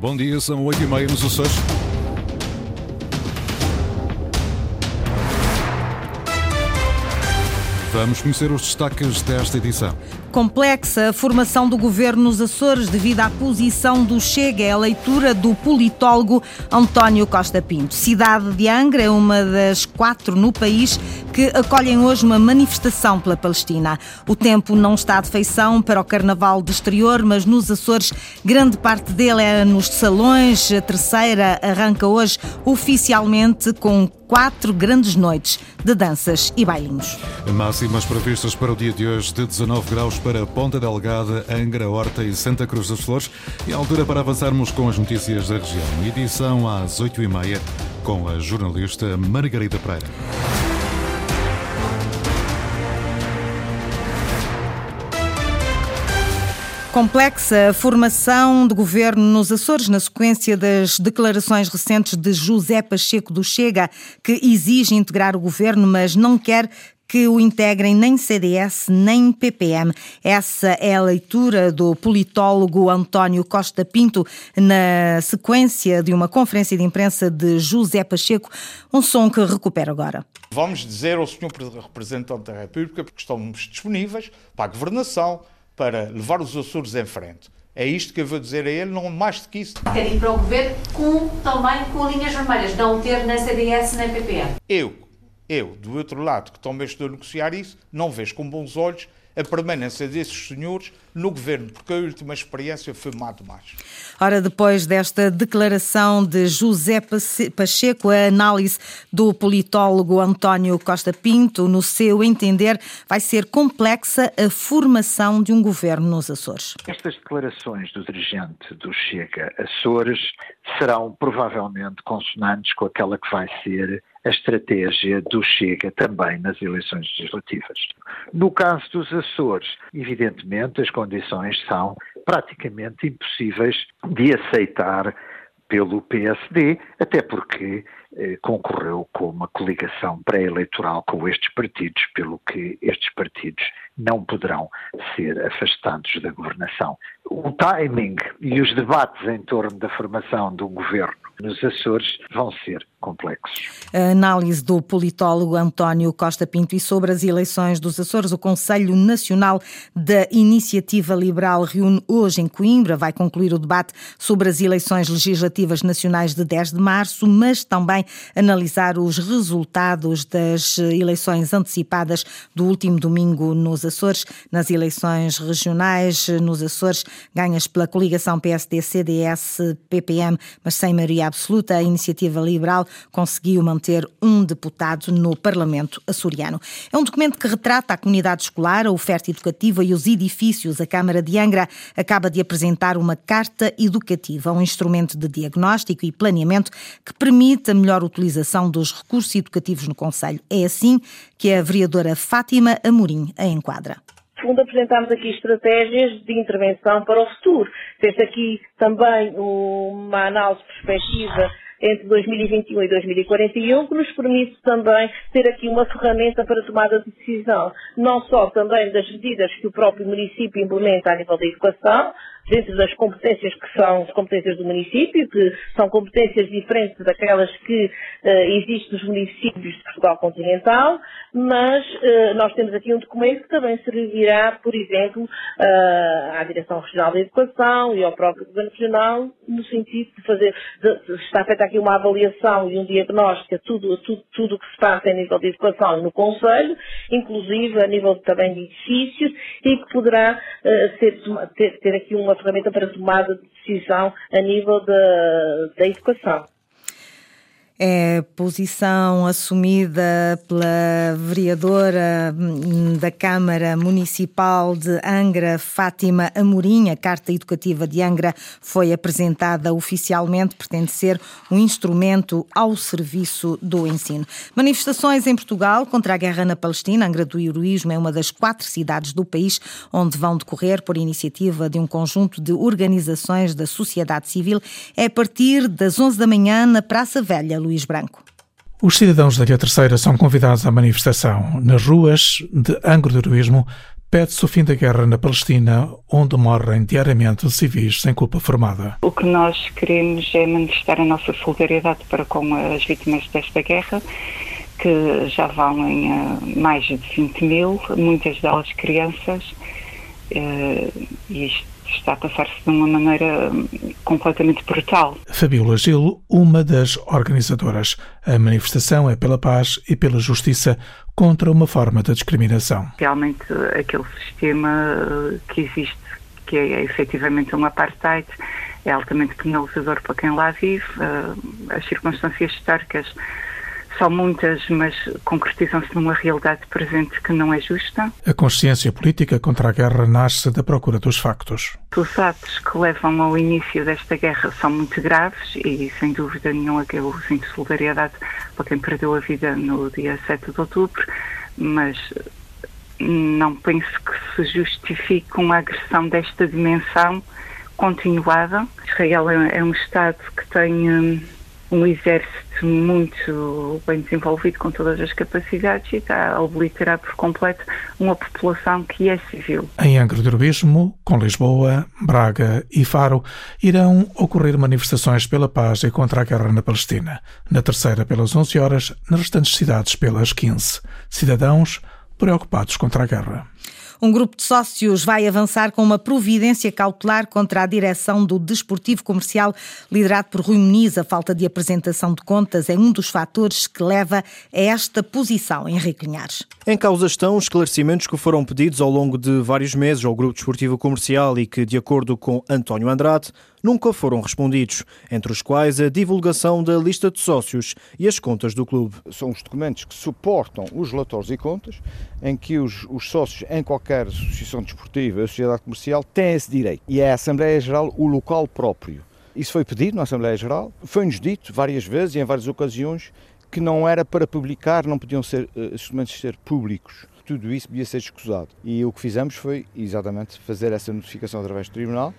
Bom dia, são 8h30 nos Açores. Vamos conhecer os destaques desta edição. Complexa a formação do governo nos Açores devido à posição do Chega, é a leitura do politólogo António Costa Pinto. Cidade de Angra é uma das quatro no país que acolhem hoje uma manifestação pela Palestina. O tempo não está de feição para o Carnaval de Exterior, mas nos Açores grande parte dele é nos salões. A terceira arranca hoje oficialmente com quatro grandes noites de danças e bailinhos. Máximas previstas para o dia de hoje de 19 graus para Ponta Delgada, Angra, Horta e Santa Cruz das Flores. E a altura para avançarmos com as notícias da região. Edição às 8h30 com a jornalista Margarida Pereira. Complexa formação de governo nos Açores na sequência das declarações recentes de José Pacheco do Chega, que exige integrar o governo, mas não quer que o integrem nem CDS nem PPM. Essa é a leitura do politólogo António Costa Pinto na sequência de uma conferência de imprensa de José Pacheco, um som que recupera agora. Vamos dizer ao Sr. Representante da República, porque estamos disponíveis para a governação, para levar os Açores em frente. É isto que eu vou dizer a ele, não mais do que isso. Quer ir para o governo com, também com linhas vermelhas, não ter na CDS nem PPM. Eu, eu, do outro lado, que também estou a negociar isso, não vejo com bons olhos a permanência desses senhores no governo, porque a última experiência foi má demais. Ora, depois desta declaração de José Pacheco, a análise do politólogo António Costa Pinto, no seu entender, vai ser complexa a formação de um governo nos Açores. Estas declarações do dirigente do Chega Açores serão provavelmente consonantes com aquela que vai ser a estratégia do Chega também nas eleições legislativas. No caso dos Açores, evidentemente as condições são praticamente impossíveis de aceitar pelo PSD, até porque eh, concorreu com uma coligação pré-eleitoral com estes partidos, pelo que estes partidos não poderão ser afastados da governação. O timing e os debates em torno da formação de um governo nos Açores vão ser complexos. A análise do politólogo António Costa Pinto e sobre as eleições dos Açores, o Conselho Nacional da Iniciativa Liberal reúne hoje em Coimbra, vai concluir o debate sobre as eleições legislativas nacionais de 10 de março, mas também analisar os resultados das eleições antecipadas do último domingo nos Açores, nas eleições regionais nos Açores, ganhas pela coligação PSD-CDS-PPM, mas sem maioria absoluta, a Iniciativa Liberal conseguiu manter um deputado no Parlamento açoriano. É um documento que retrata a comunidade escolar, a oferta educativa e os edifícios. A Câmara de Angra acaba de apresentar uma carta educativa, um instrumento de diagnóstico e planeamento que permite a melhor utilização dos recursos educativos no Conselho. É assim que a vereadora Fátima Amorim a enquadra fundo, apresentámos aqui estratégias de intervenção para o futuro. Fez aqui também uma análise perspectiva entre 2021 e 2041, que nos permite também ter aqui uma ferramenta para tomada de decisão, não só também das medidas que o próprio município implementa a nível da educação, dentro das competências que são as competências do município, que são competências diferentes daquelas que uh, existem nos municípios de Portugal continental, mas uh, nós temos aqui um documento que também servirá, por exemplo, uh, à Direção Regional da Educação e ao próprio Governo Regional, no sentido de fazer, de, de, está feita aqui uma avaliação e um diagnóstico de tudo, tudo, tudo o que se passa a nível de educação no Conselho, inclusive a nível também de edifícios, e que poderá ter, ter aqui uma ferramenta para tomada de decisão a nível da, da educação. É posição assumida pela vereadora hum, da Câmara Municipal de Angra, Fátima Amorim. A Carta Educativa de Angra foi apresentada oficialmente, pretende ser um instrumento ao serviço do ensino. Manifestações em Portugal contra a guerra na Palestina. Angra do Heroísmo é uma das quatro cidades do país onde vão decorrer, por iniciativa de um conjunto de organizações da sociedade civil, é a partir das 11 da manhã na Praça Velha, Luís Branco. Os cidadãos da Ilha Terceira são convidados à manifestação nas ruas de Angro do Heroísmo pede-se o fim da guerra na Palestina, onde morrem diariamente civis sem culpa formada. O que nós queremos é manifestar a nossa solidariedade para com as vítimas desta guerra, que já valem uh, mais de 20 mil, muitas delas crianças, uh, e isto está a passar-se de uma maneira completamente brutal. Fabiola Gil, uma das organizadoras. A manifestação é pela paz e pela justiça contra uma forma de discriminação. Realmente, aquele sistema que existe, que é efetivamente um apartheid, é altamente penalizador para quem lá vive. Eh, as circunstâncias históricas são muitas, mas concretizam-se numa realidade presente que não é justa. A consciência política contra a guerra nasce da procura dos factos. Os atos que levam ao início desta guerra são muito graves e, sem dúvida nenhuma, que eu sinto solidariedade para quem perdeu a vida no dia 7 de outubro, mas não penso que se justifique uma agressão desta dimensão continuada. Israel é, é um Estado que tem hum, um exército muito bem desenvolvido com todas as capacidades e está a obliterar por completo uma população que é civil. Em Angra do Heroísmo, com Lisboa, Braga e Faro, irão ocorrer manifestações pela paz e contra a guerra na Palestina. Na terceira pelas 11 horas, nas restantes cidades pelas 15. Cidadãos preocupados contra a guerra. Um grupo de sócios vai avançar com uma providência cautelar contra a direção do Desportivo Comercial, liderado por Rui Muniz. A falta de apresentação de contas é um dos fatores que leva a esta posição, Henrique Linhares. Em causa estão esclarecimentos que foram pedidos ao longo de vários meses ao Grupo Desportivo Comercial e que, de acordo com António Andrade, nunca foram respondidos, entre os quais a divulgação da lista de sócios e as contas do clube. São os documentos que suportam os relatórios e contas, em que os, os sócios em qualquer associação desportiva sociedade comercial têm esse direito. E é a Assembleia Geral o local próprio. Isso foi pedido na Assembleia Geral, foi-nos dito várias vezes e em várias ocasiões que não era para publicar, não podiam ser uh, documentos ser públicos. Tudo isso devia ser escusado. E o que fizemos foi exatamente fazer essa notificação através do Tribunal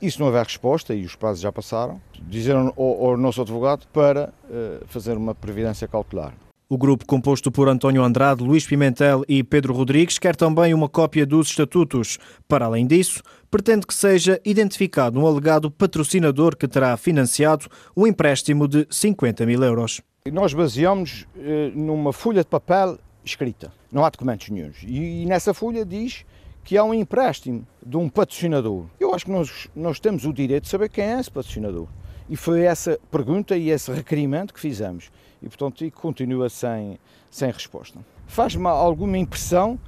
e se não houver resposta, e os prazos já passaram, dizeram ao, ao nosso advogado para uh, fazer uma previdência cautelar. O grupo, composto por António Andrade, Luís Pimentel e Pedro Rodrigues, quer também uma cópia dos estatutos. Para além disso, pretende que seja identificado um alegado patrocinador que terá financiado um empréstimo de 50 mil euros. Nós baseamos eh, numa folha de papel escrita, não há documentos nenhums. E, e nessa folha diz que há um empréstimo de um patrocinador. Eu acho que nós, nós temos o direito de saber quem é esse patrocinador. E foi essa pergunta e esse requerimento que fizemos. E, portanto, continua sem, sem resposta. Faz-me alguma impressão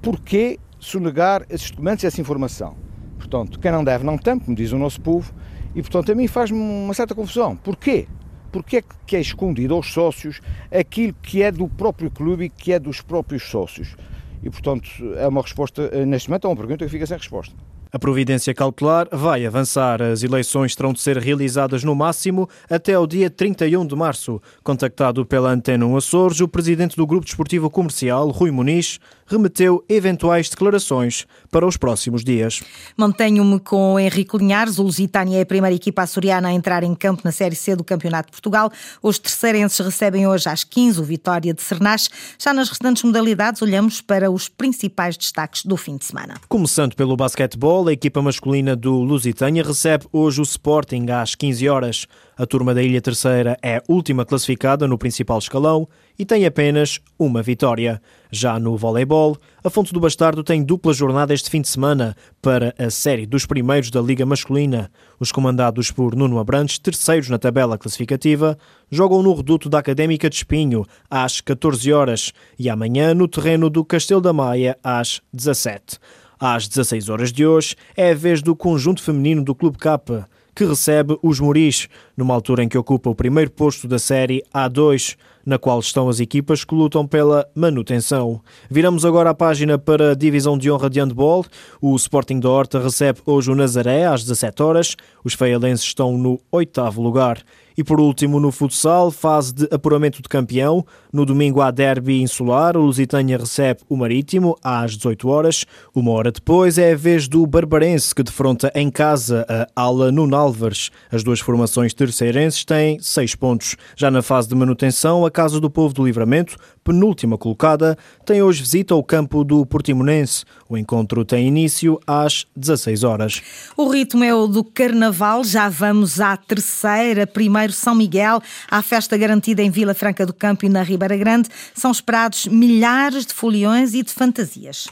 porquê sonegar esses documentos e essa informação. Portanto, quem não deve não tem, como diz o nosso povo, e, portanto, a mim faz-me uma certa confusão. Porquê? Porquê é que é escondido aos sócios aquilo que é do próprio clube e que é dos próprios sócios? E, portanto, é uma resposta, eh, neste momento, é uma pergunta que fica sem resposta. A providência cautelar vai avançar. As eleições terão de ser realizadas no máximo até ao dia 31 de março. Contactado pela Antena 1 Açores, o presidente do Grupo Desportivo Comercial, Rui Muniz, remeteu eventuais declarações para os próximos dias. Mantenho-me com Henrique Linhares. O Lusitânia é a primeira equipa açoriana a entrar em campo na Série C do Campeonato de Portugal. Os terceirenses recebem hoje às 15 o Vitória de Cernas. Já nas restantes modalidades, olhamos para os principais destaques do fim de semana. Começando pelo basquetebol, a equipa masculina do Lusitânia recebe hoje o Sporting às 15 horas. A turma da Ilha Terceira é última classificada no principal escalão e tem apenas uma vitória. Já no voleibol, a Fonte do Bastardo tem dupla jornada este fim de semana para a série dos primeiros da Liga Masculina. Os comandados por Nuno Abrantes, terceiros na tabela classificativa, jogam no reduto da Académica de Espinho às 14 horas e amanhã no terreno do Castelo da Maia às 17. Às 16 horas de hoje é a vez do conjunto feminino do Clube Capa que recebe os Moris, numa altura em que ocupa o primeiro posto da série A2, na qual estão as equipas que lutam pela manutenção. Viramos agora a página para a divisão de honra de handball. O Sporting da Horta recebe hoje o Nazaré às 17 horas. Os feialenses estão no oitavo lugar. E por último, no futsal, fase de apuramento de campeão. No domingo há derby insular, o Lusitânia recebe o Marítimo às 18 horas. Uma hora depois é a vez do Barbarense, que defronta em casa a Ala Nuno Álvares. As duas formações terceirenses têm seis pontos. Já na fase de manutenção, a Casa do Povo do Livramento, penúltima colocada, tem hoje visita ao campo do Portimonense. O encontro tem início às 16 horas. O ritmo é o do Carnaval, já vamos à terceira. Primeiro São Miguel, à festa garantida em Vila Franca do Campo e na Ribeira Grande. São esperados milhares de foliões e de fantasias.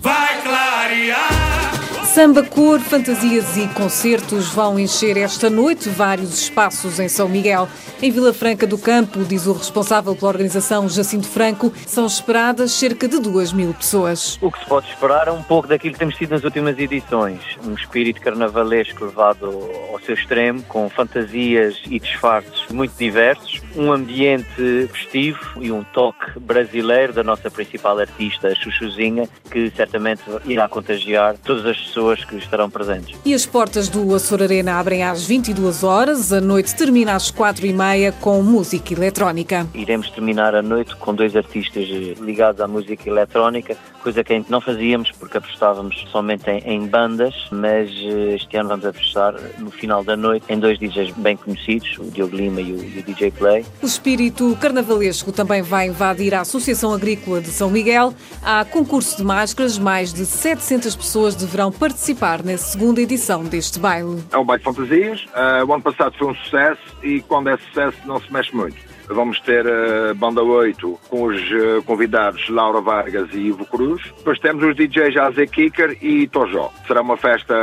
Vai clarear! Samba, cor, fantasias e concertos vão encher esta noite vários espaços em São Miguel. Em Vila Franca do Campo, diz o responsável pela organização Jacinto Franco, são esperadas cerca de 2 mil pessoas. O que se pode esperar é um pouco daquilo que temos tido nas últimas edições. Um espírito carnavalesco levado ao seu extremo, com fantasias e disfarces muito diversos, um ambiente festivo e um toque brasileiro da nossa principal artista, Chuchuzinha, que certamente irá contagiar todas as pessoas pessoas que estarão presentes. E as portas do Açor Arena abrem às 22 horas, a noite termina às 4 e meia com música eletrónica. Iremos terminar a noite com dois artistas ligados à música eletrónica, coisa que não fazíamos porque apostávamos somente em, em bandas, mas eh, este ano vamos apostar no final da noite em dois DJs bem conhecidos, o Diogo Lima e o, e o DJ Play. O espírito carnavalesco também vai invadir a Associação Agrícola de São Miguel. Há concurso de máscaras, mais de 700 pessoas deverão participar participar na segunda edição deste baile. É um baile de fantasias. Uh, o ano passado foi um sucesso e quando é sucesso não se mexe muito. Vamos ter a uh, Banda 8 com os uh, convidados Laura Vargas e Ivo Cruz. Depois temos os DJs Azé Kicker e Tojó. Será uma festa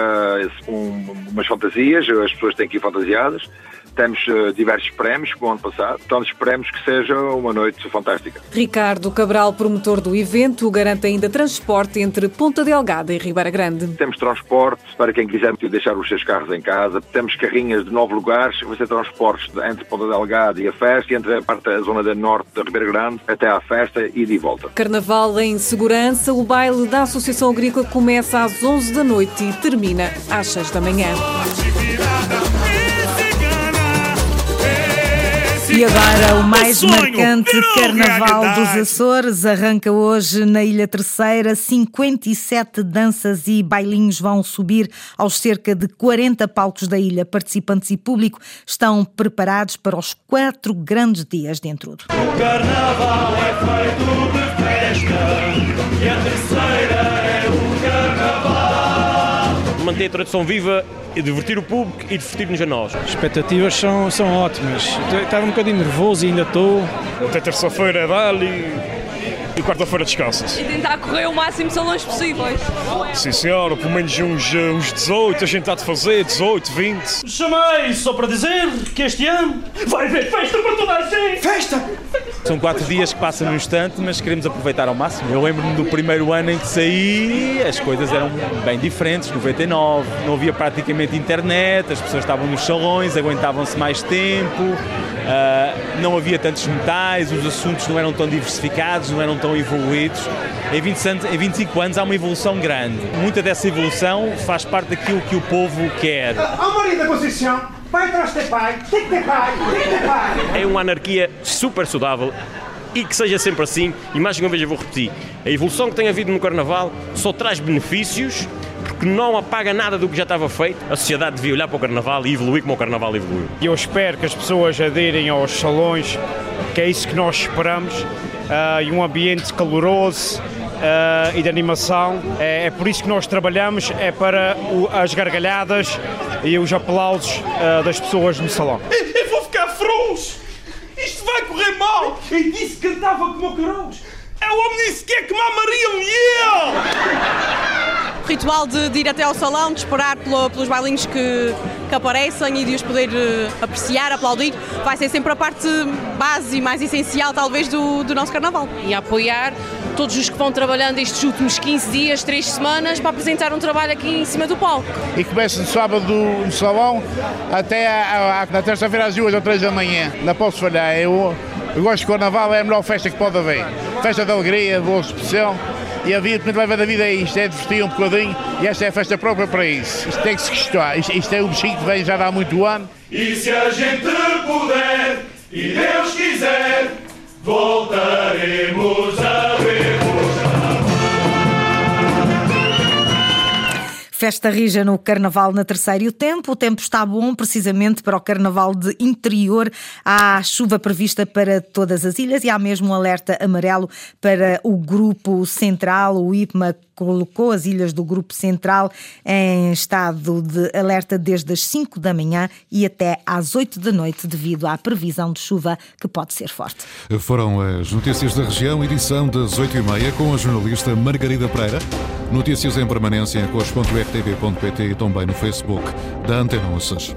com umas fantasias, as pessoas têm que ir fantasiadas. Temos uh, diversos prémios, como o ano passado, então esperemos que seja uma noite fantástica. Ricardo Cabral, promotor do evento, garante ainda transporte entre Ponta Delgada e Ribeira Grande. Temos transporte para quem quiser deixar os seus carros em casa. Temos carrinhas de nove lugares, vai ser transportes entre Ponta Delgada e a festa, e entre a parte da zona da norte da Ribeira Grande até à festa e de volta. Carnaval em segurança, o baile da Associação Agrícola começa às 11 da noite e termina às 6 da manhã. E agora o mais marcante Carnaval dos Açores arranca hoje na Ilha Terceira. 57 danças e bailinhos vão subir aos cerca de 40 palcos da ilha. Participantes e público estão preparados para os quatro grandes dias de intrudo. O Carnaval é feito de festa e a Terceira é. Manter a tradição viva e divertir o público e divertir-nos a nós. As expectativas são, são ótimas. Estava um bocadinho nervoso e ainda estou. Até terça-feira é dali e quarta-feira descansas. E tentar correr o máximo salões possíveis. Sim, senhora, pelo menos uns, uns 18, a gente está de fazer, 18, 20. Chamei só para dizer que este ano vai haver festa para toda a gente! Festa! São quatro dias que passam num instante, mas queremos aproveitar ao máximo. Eu lembro-me do primeiro ano em que saí, as coisas eram bem diferentes, 99, não havia praticamente internet, as pessoas estavam nos salões, aguentavam-se mais tempo, uh, não havia tantos metais, os assuntos não eram tão diversificados, não eram tão evoluídos. Em, 20 anos, em 25 anos há uma evolução grande. Muita dessa evolução faz parte daquilo que o povo quer. Ao marido da Conceição, pai traz ter pai, tem que ter pai, tem que ter pai. É uma anarquia super saudável e que seja sempre assim. E mais uma vez eu vou repetir: a evolução que tem havido no Carnaval só traz benefícios porque não apaga nada do que já estava feito. A sociedade devia olhar para o Carnaval e evoluir como o Carnaval evoluiu. Eu espero que as pessoas aderem aos salões, que é isso que nós esperamos, uh, e um ambiente caloroso. Uh, e de animação. É, é, por isso que nós trabalhamos, é para o, as gargalhadas e os aplausos uh, das pessoas no salão. Eu, eu vou ficar frouxo! Isto vai correr mal! E disse que cantava como o Carouos! É o homem disse que é que mamariam e eu! Ritual de, de, ir até ao salão, de esperar pelo, pelos bailinhos que, que aparecem e de os poder uh, apreciar, aplaudir, vai ser sempre a parte base e mais essencial, talvez, do, do nosso carnaval. E apoiar todos os que vão trabalhando estes últimos 15 dias, 3 semanas, para apresentar um trabalho aqui em cima do palco. E começa no sábado no salão até a, a, na terça-feira às 2 ou 3 da manhã. Não posso falhar. Eu, eu gosto de carnaval, é a melhor festa que pode haver. Festa de alegria, de boa expressão. E a vida que me leva da vida é isto, é divertir um bocadinho e esta é a festa própria para isso. Isto tem que se gostar, isto, isto é o bichinho que vem já há muito ano. E se a gente puder e Deus quiser, voltaremos a Festa rija no Carnaval na terceira e o tempo. O tempo está bom precisamente para o Carnaval de interior. Há chuva prevista para todas as ilhas e há mesmo um alerta amarelo para o Grupo Central. O IPMA colocou as ilhas do Grupo Central em estado de alerta desde as 5 da manhã e até às 8 da noite, devido à previsão de chuva que pode ser forte. Foram as notícias da região, edição das 8h30, com a jornalista Margarida Pereira. Notícias em permanência em cores.rtv.pt e também no Facebook da Antena Ossas.